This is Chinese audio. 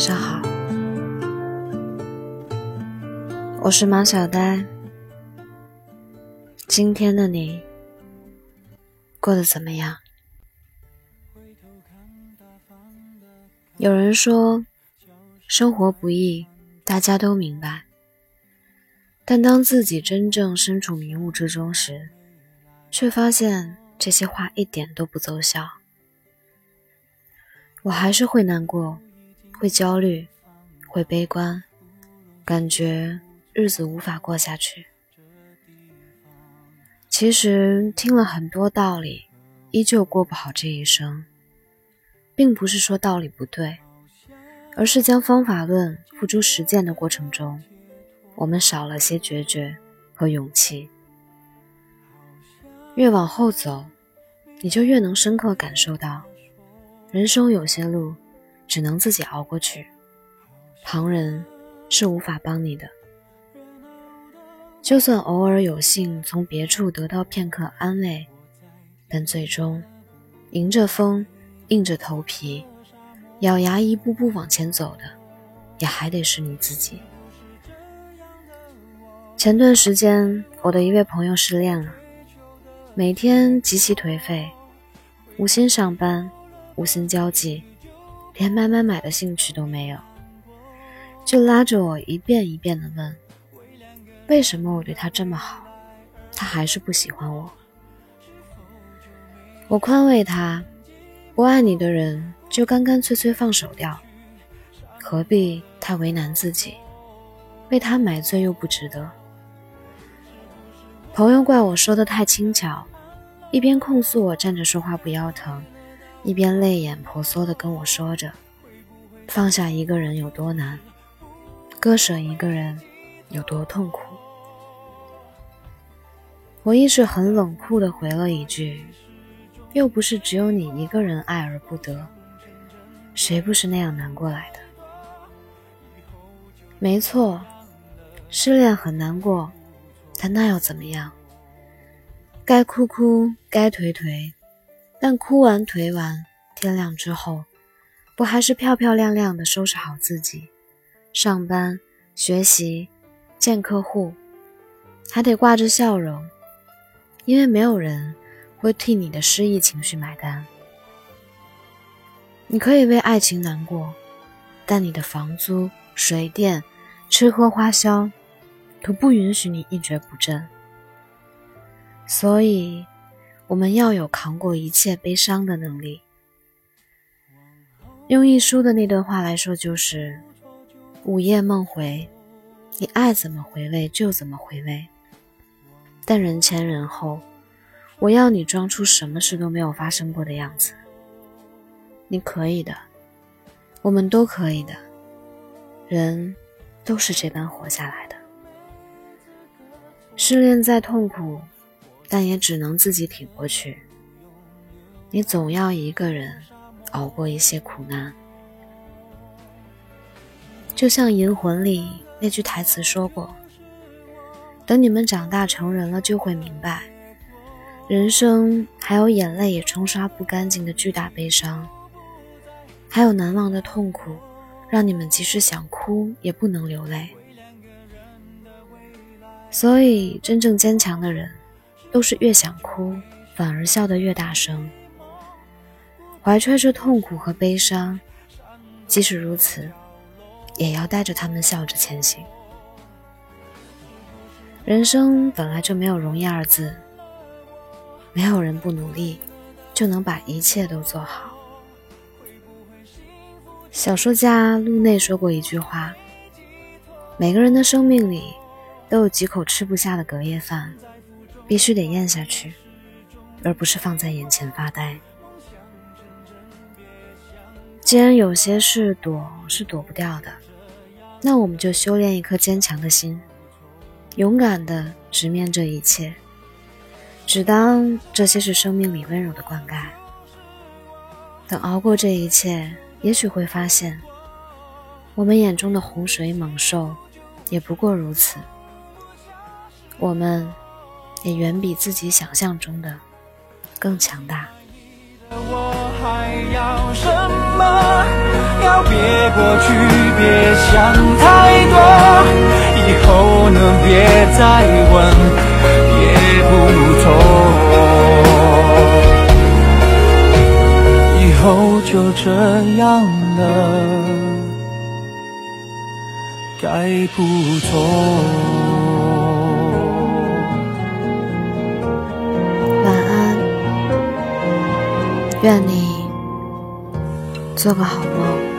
晚上好，我是马小呆。今天的你过得怎么样？有人说，生活不易，大家都明白。但当自己真正身处迷雾之中时，却发现这些话一点都不奏效。我还是会难过。会焦虑，会悲观，感觉日子无法过下去。其实听了很多道理，依旧过不好这一生，并不是说道理不对，而是将方法论付诸实践的过程中，我们少了些决绝和勇气。越往后走，你就越能深刻感受到，人生有些路。只能自己熬过去，旁人是无法帮你的。就算偶尔有幸从别处得到片刻安慰，但最终迎着风，硬着头皮，咬牙一步步往前走的，也还得是你自己。前段时间，我的一位朋友失恋了，每天极其颓废，无心上班，无心交际。连买买买的兴趣都没有，就拉着我一遍一遍的问：“为什么我对他这么好，他还是不喜欢我？”我宽慰他：“不爱你的人就干干脆脆放手掉，何必太为难自己？为他买醉又不值得。”朋友怪我说的太轻巧，一边控诉我站着说话不腰疼。一边泪眼婆娑地跟我说着：“放下一个人有多难，割舍一个人有多痛苦。”我亦是很冷酷地回了一句：“又不是只有你一个人爱而不得，谁不是那样难过来的？”没错，失恋很难过，但那又怎么样？该哭哭，该颓颓。但哭完颓完，天亮之后，不还是漂漂亮亮的收拾好自己，上班、学习、见客户，还得挂着笑容，因为没有人会替你的失意情绪买单。你可以为爱情难过，但你的房租、水电、吃喝花销，可不允许你一蹶不振。所以。我们要有扛过一切悲伤的能力。用一书的那段话来说，就是“午夜梦回，你爱怎么回味就怎么回味。但人前人后，我要你装出什么事都没有发生过的样子。你可以的，我们都可以的，人都是这般活下来的。失恋再痛苦。”但也只能自己挺过去。你总要一个人熬过一些苦难，就像《银魂》里那句台词说过：“等你们长大成人了，就会明白，人生还有眼泪也冲刷不干净的巨大悲伤，还有难忘的痛苦，让你们即使想哭也不能流泪。所以，真正坚强的人。”都是越想哭，反而笑得越大声，怀揣着痛苦和悲伤，即使如此，也要带着他们笑着前行。人生本来就没有容易二字，没有人不努力就能把一切都做好。小说家路内说过一句话：每个人的生命里都有几口吃不下的隔夜饭。必须得咽下去，而不是放在眼前发呆。既然有些事躲是躲不掉的，那我们就修炼一颗坚强的心，勇敢的直面这一切，只当这些是生命里温柔的灌溉。等熬过这一切，也许会发现，我们眼中的洪水猛兽，也不过如此。我们。也远比自己想象中的更强大。我还要什么？要别过去，别想太多，以后呢别再问，也不错。以后就这样了，该不错。做个好梦。